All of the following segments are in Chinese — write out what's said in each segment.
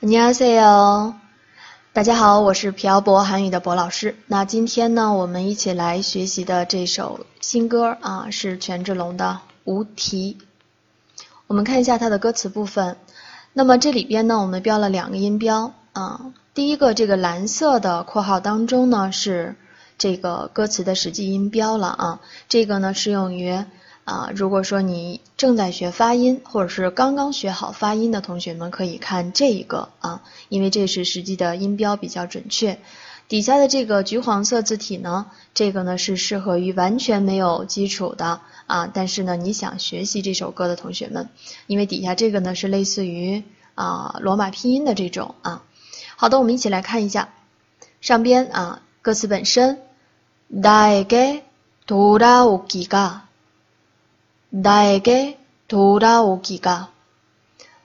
你好，哟！大家好，我是朴博韩语的博老师。那今天呢，我们一起来学习的这首新歌啊，是权志龙的《无题》。我们看一下它的歌词部分。那么这里边呢，我们标了两个音标啊。第一个这个蓝色的括号当中呢，是这个歌词的实际音标了啊。这个呢，适用于啊，如果说你正在学发音，或者是刚刚学好发音的同学们，可以看这一个啊，因为这是实际的音标比较准确。底下的这个橘黄色字体呢，这个呢是适合于完全没有基础的啊，但是呢你想学习这首歌的同学们，因为底下这个呢是类似于啊罗马拼音的这种啊。好的，我们一起来看一下上边啊歌词本身，나에게돌아오기 가。 나에게돌아오기 가，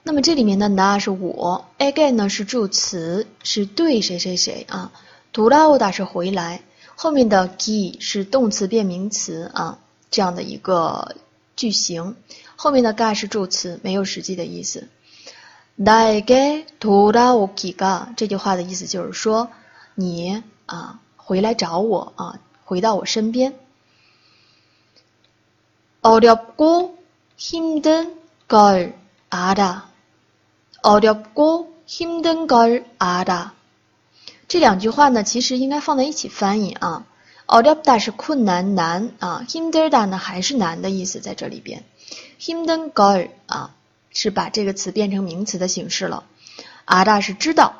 那么这里面的나是我，a g a n 呢是助词，是对谁谁谁啊。돌아오다是回来，后面的기是动词变名词啊，这样的一个句型，后面的가是助词，没有实际的意思。나에게돌아오기 가， 这句话的意思就是说你啊回来找我啊，回到我身边。 어렵고힘든걸알 아， 어렵고힘든걸알 아。 这两句话呢，其实应该放在一起翻译啊。어렵다是困难难啊，힘들다呢还是难的意思在这里边。힘든걸啊是把这个词变成名词的形式了。알아是知道，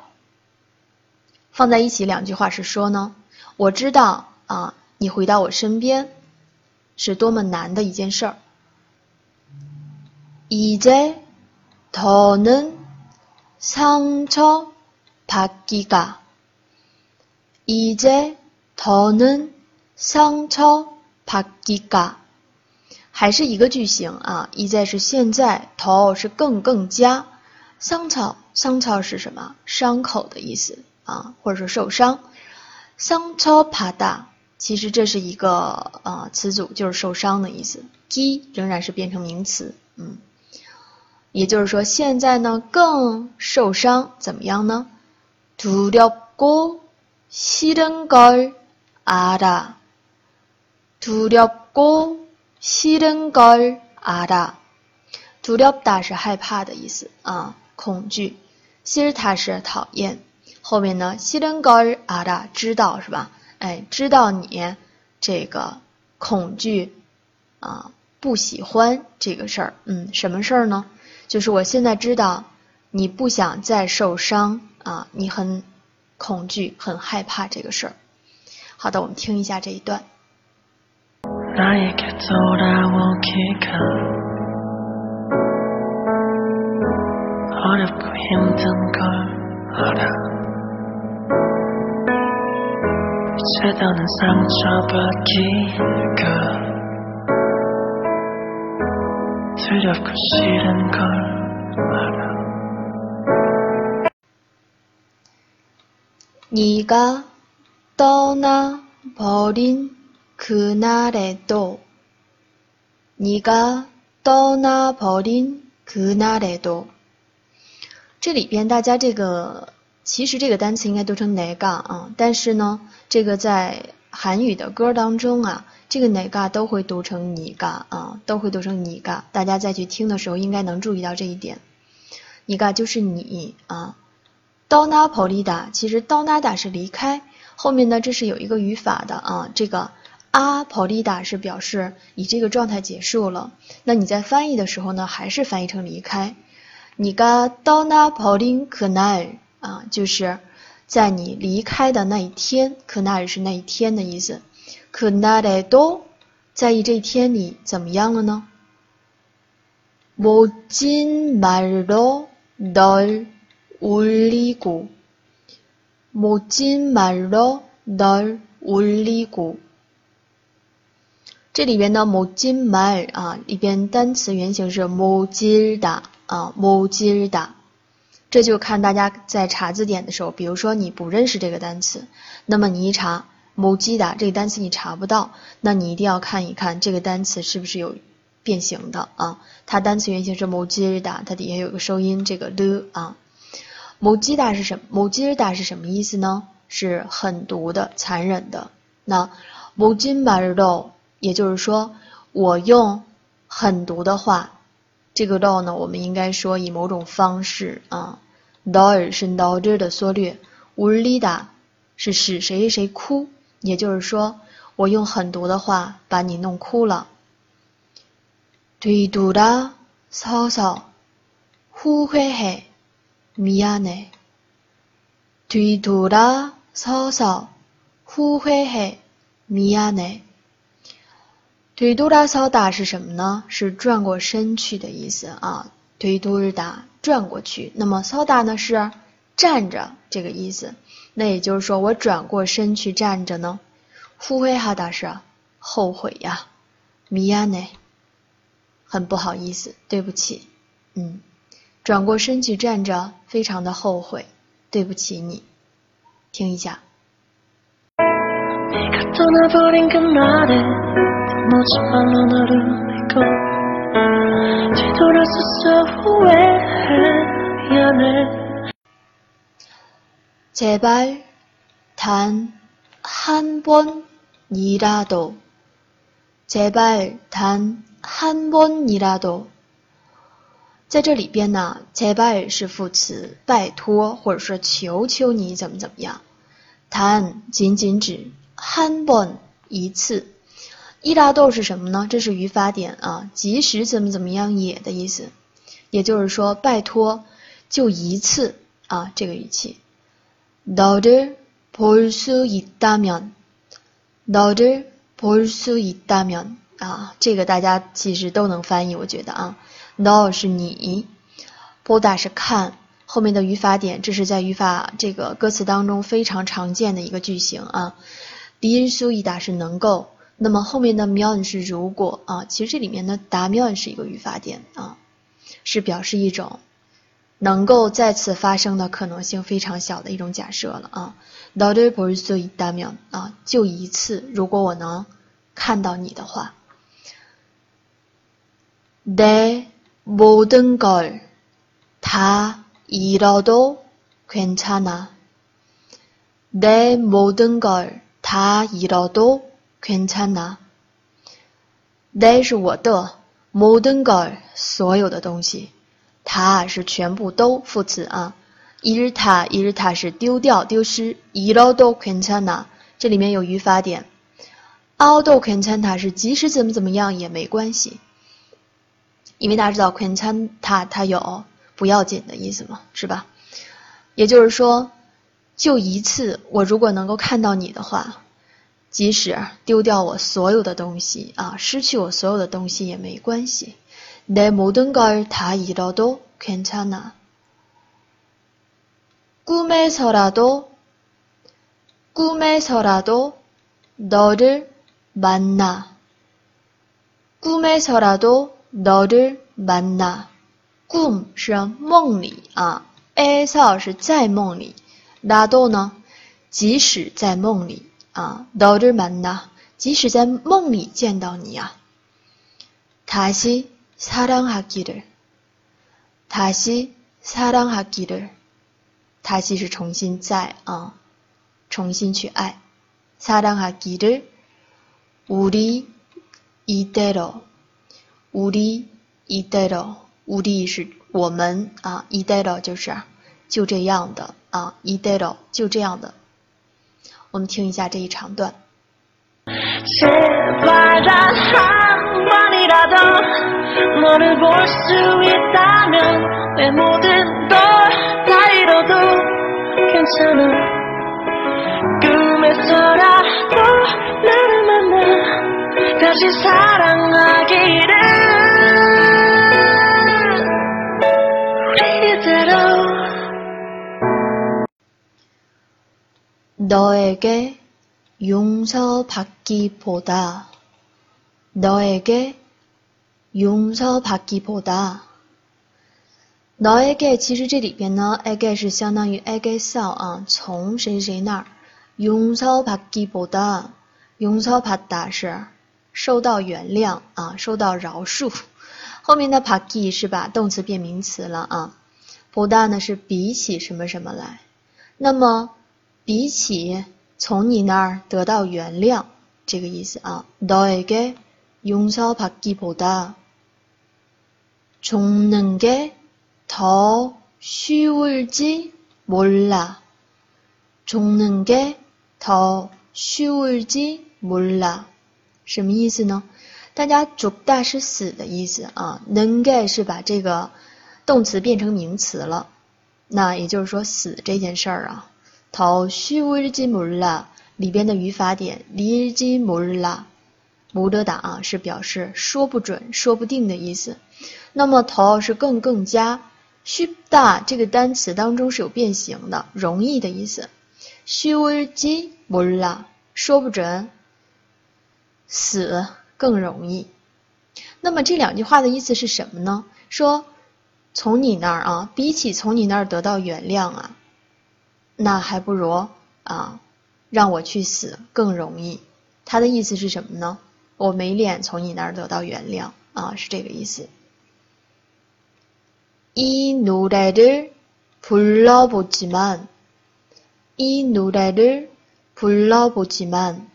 放在一起两句话是说呢，我知道啊，你回到我身边。 是多么难的一件事儿。이제더는상처받기 가， 이제더는상처받기 가， 还是一个句型啊。이제是现在，더是更更加，상처상처是什么？伤口的意思啊，或者说受伤。상처받 다。 其实这是一个呃词组，就是受伤的意思。기仍然是变成名词，嗯，也就是说现在呢更受伤，怎么样呢？두렵고싫은걸알 아， 두렵고싫은걸알 아， 두렵다是害怕的意思啊，恐惧。싫다是讨厌，后面呢싫은걸알아知道是吧？ 哎，知道你这个恐惧啊，不喜欢这个事儿，嗯，什么事儿呢？就是我现在知道你不想再受伤啊，你很恐惧，很害怕这个事儿。好的，我们听一下这一段。 你가떠나버린그날에 도， 你가떠나버린그날에 도。 这里边大家这个。 其实这个单词应该读成哪嘎啊，但是呢，这个在韩语的歌当中啊，这个哪嘎都会读成你嘎啊，都会读成你嘎。大家再去听的时候，应该能注意到这一点。你嘎就是你啊。到那跑里达，其实到那达是离开，后面呢这是有一个语法的啊，这个啊跑里达是表示以这个状态结束了。那你在翻译的时候呢，还是翻译成离开。你嘎到那跑林可奈。啊，就是在你离开的那一天，可那是那一天的意思。可那得多在意这一天里怎么样了呢？모진말로널울리 고， 모진말로널울리 고。 这里边的모진말啊，里边单词原型是모질다啊，모질 다。 这就看大家在查字典的时候，比如说你不认识这个单词，那么你一查“某基达”这个单词你查不到，那你一定要看一看这个单词是不是有变形的啊？它单词原型是“某基达”，它底下有个收音这个的啊。某基达是什某基达是什么意思呢？是狠毒的、残忍的。那某金巴日豆，也就是说，我用狠毒的话，这个豆呢，我们应该说以某种方式啊。dollar 是 dollar 的缩略，乌里达是使谁谁哭，也就是说，我用狠毒的话把你弄哭了。对毒的嫂嫂，후회해미안해对毒的嫂嫂，후회해미안 해。 对毒的嫂达是什么呢？是转过身去的意思啊。 对毒日达。转过去，那么骚达呢是站着这个意思，那也就是说我转过身去站着呢。후회哈达是后悔呀，미안 해， 很不好意思，对不起，嗯，转过身去站着，非常的后悔，对不起你，听一下。 제발단한번이라도제발단한번이라 도， 在这里边呢，제발是副词，拜托或者说求求你怎么怎么样。단仅仅指한번一次。 伊拉豆是什么呢？这是语法点啊，即使怎么怎么样也的意思，也就是说，拜托就一次啊，这个语气。너를볼수있다 면， 너를볼수있다 면， 啊，这个大家其实都能翻译，我觉得啊，no 是你，보다是看，后面的语法点，这是在语法这个歌词当中非常常见的一个句型啊。릴수있다是能够。 那么后面的면是如果啊，其实这里面的达면是一个语法点啊，是表示一种能够再次发生的可能性非常小的一种假设了啊。너를볼수있다면啊，就一次，如果我能看到你的话。내모든걸다잃어도괜찮아내모든걸다잃어도 괜찮 아， 내是我的，moden 걸 所有的东西，它是全部都副词啊。잃을 다， 잃을 다是丢掉、丢失。잃어도괜찮 아， 这里面有语法点。얻도괜찮다是即使怎么怎么样也没关系，因为大家知道괜찮다它有不要紧的意思嘛，是吧？也就是说，就一次，我如果能够看到你的话。 即使丢掉我所有的东西啊，失去我所有的东西也没关系。내모든걸다잃어도괜찮아꿈에서라도꿈에서라도너를만나꿈에서라도너를만나꿈是梦里啊에서是在梦里라도呢，即使在梦里。 啊，너를만 나， 即使在梦里见到你呀。다시사랑하기 를， 다시사랑하기 를， 다시是重新再啊，重新去爱。사랑하기 를， 우리이대 로， 우리이대 로， 우리是我们啊，이대로就是就这样的啊，이대로就这样的。 我们听一下这一长段。 너에게용서받기보다너에게용서받기보다너에게其实这里边呢에게是相当于에게서啊，从谁谁那儿。용서받기보다용서받다是受到原谅啊，受到饶恕。后面的받기是把动词变名词了啊。 不大呢是比起什么什么来，那么 比起从你那儿得到原谅这个意思啊。너에게용서받기보다죽는게더쉬울지몰 라， 죽는게더쉬울지몰 라， 什么意思呢？大家죽다是死的意思啊，能게是把这个。动词变成名词了，那也就是说死这件事儿啊。 头虚乌日基姆日拉里边的语法点离日基姆日拉姆德达啊是表示说不准、说不定的意思。那么头是更更加虚大这个单词当中是有变形的，容易的意思。虚乌日基姆日拉说不准，死更容易。那么这两句话的意思是什么呢？说。从你那儿啊，比起从你那儿得到原谅啊，那还不如啊让我去死更容易。他的意思是什么呢？我没脸从你那儿得到原谅啊，是这个意思。이노래를불러보지 만， 이노래를불러보지 만，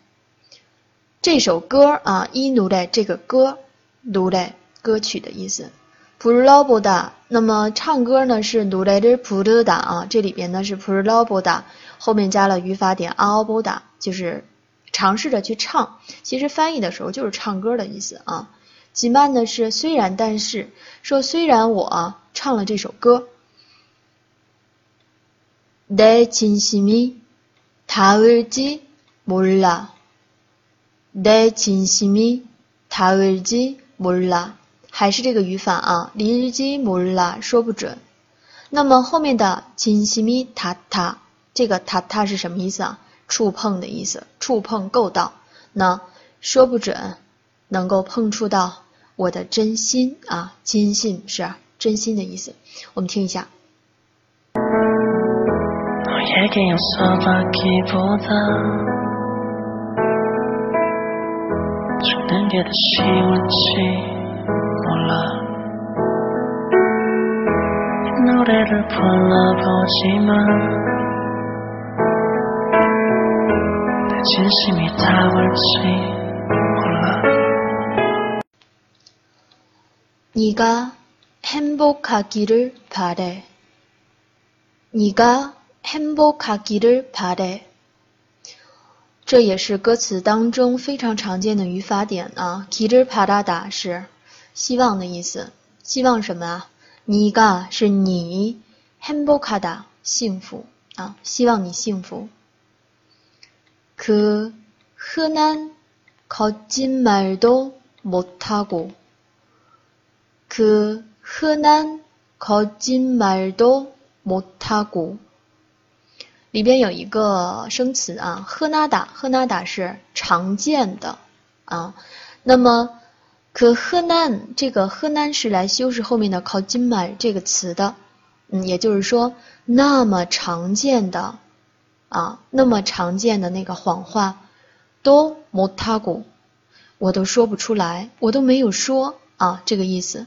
这首歌啊，이노래这个歌，노래歌曲的意思。 普鲁劳波达，那么唱歌呢是努莱德普鲁达啊，这里边呢是普鲁劳波达，后面加了语法点阿波达，就是尝试着去唱。其实翻译的时候就是唱歌的意思啊。吉曼呢是虽然但是，说虽然我唱了这首歌，내진심이닿을지몰 라， 내진심이닿을지몰 라。 还是这个语法啊，离日基摩日拉说不准。那么后面的金西米塔塔，这个塔塔是什么意思啊？触碰的意思，触碰够到。那说不准能够碰触到我的真心啊，坚信是真心的意思。我们听一下。 你가행복하기를바 래。 你가행복하기를바 래。 这也是歌词当中非常常见的语法点啊。기를바라다是 希望的意思。希望什么啊？你가是你，행복하다幸福啊，希望你幸福。그흔한거짓말도못하고그흔한거짓말도못하고里边有一个生词啊，흔하 다， 흔하다是常见的啊，那么。 可河南这个河南是来修饰后面的靠近买这个词的，嗯，也就是说那么常见的啊，那么常见的那个谎话都莫他古，我都说不出来，我都没有说啊，这个意思。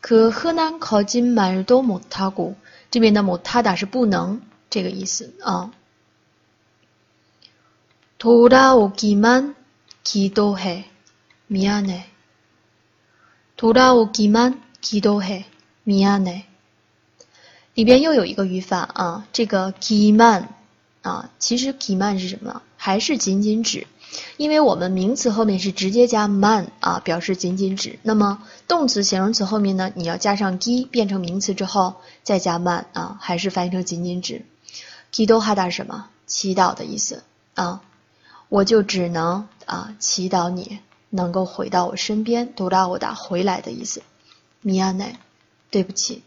可河南靠近买都莫他古，这边的莫他达是不能这个意思啊。돌아오기만기도해미안 해。 돌아오기만기도해미안 해。 里边又有一个语法啊，这个기만啊，其实기만是什么？还是仅仅指？因为我们名词后面是直接加만啊，表示仅仅指。那么动词、形容词后面呢，你要加上기变成名词之后再加만啊，还是翻译成仅仅指。기도하다是什么？祈祷的意思啊，我就只能啊祈祷你。 能够回到我身边，돌아오다回来的意思。미안 해， 对不起。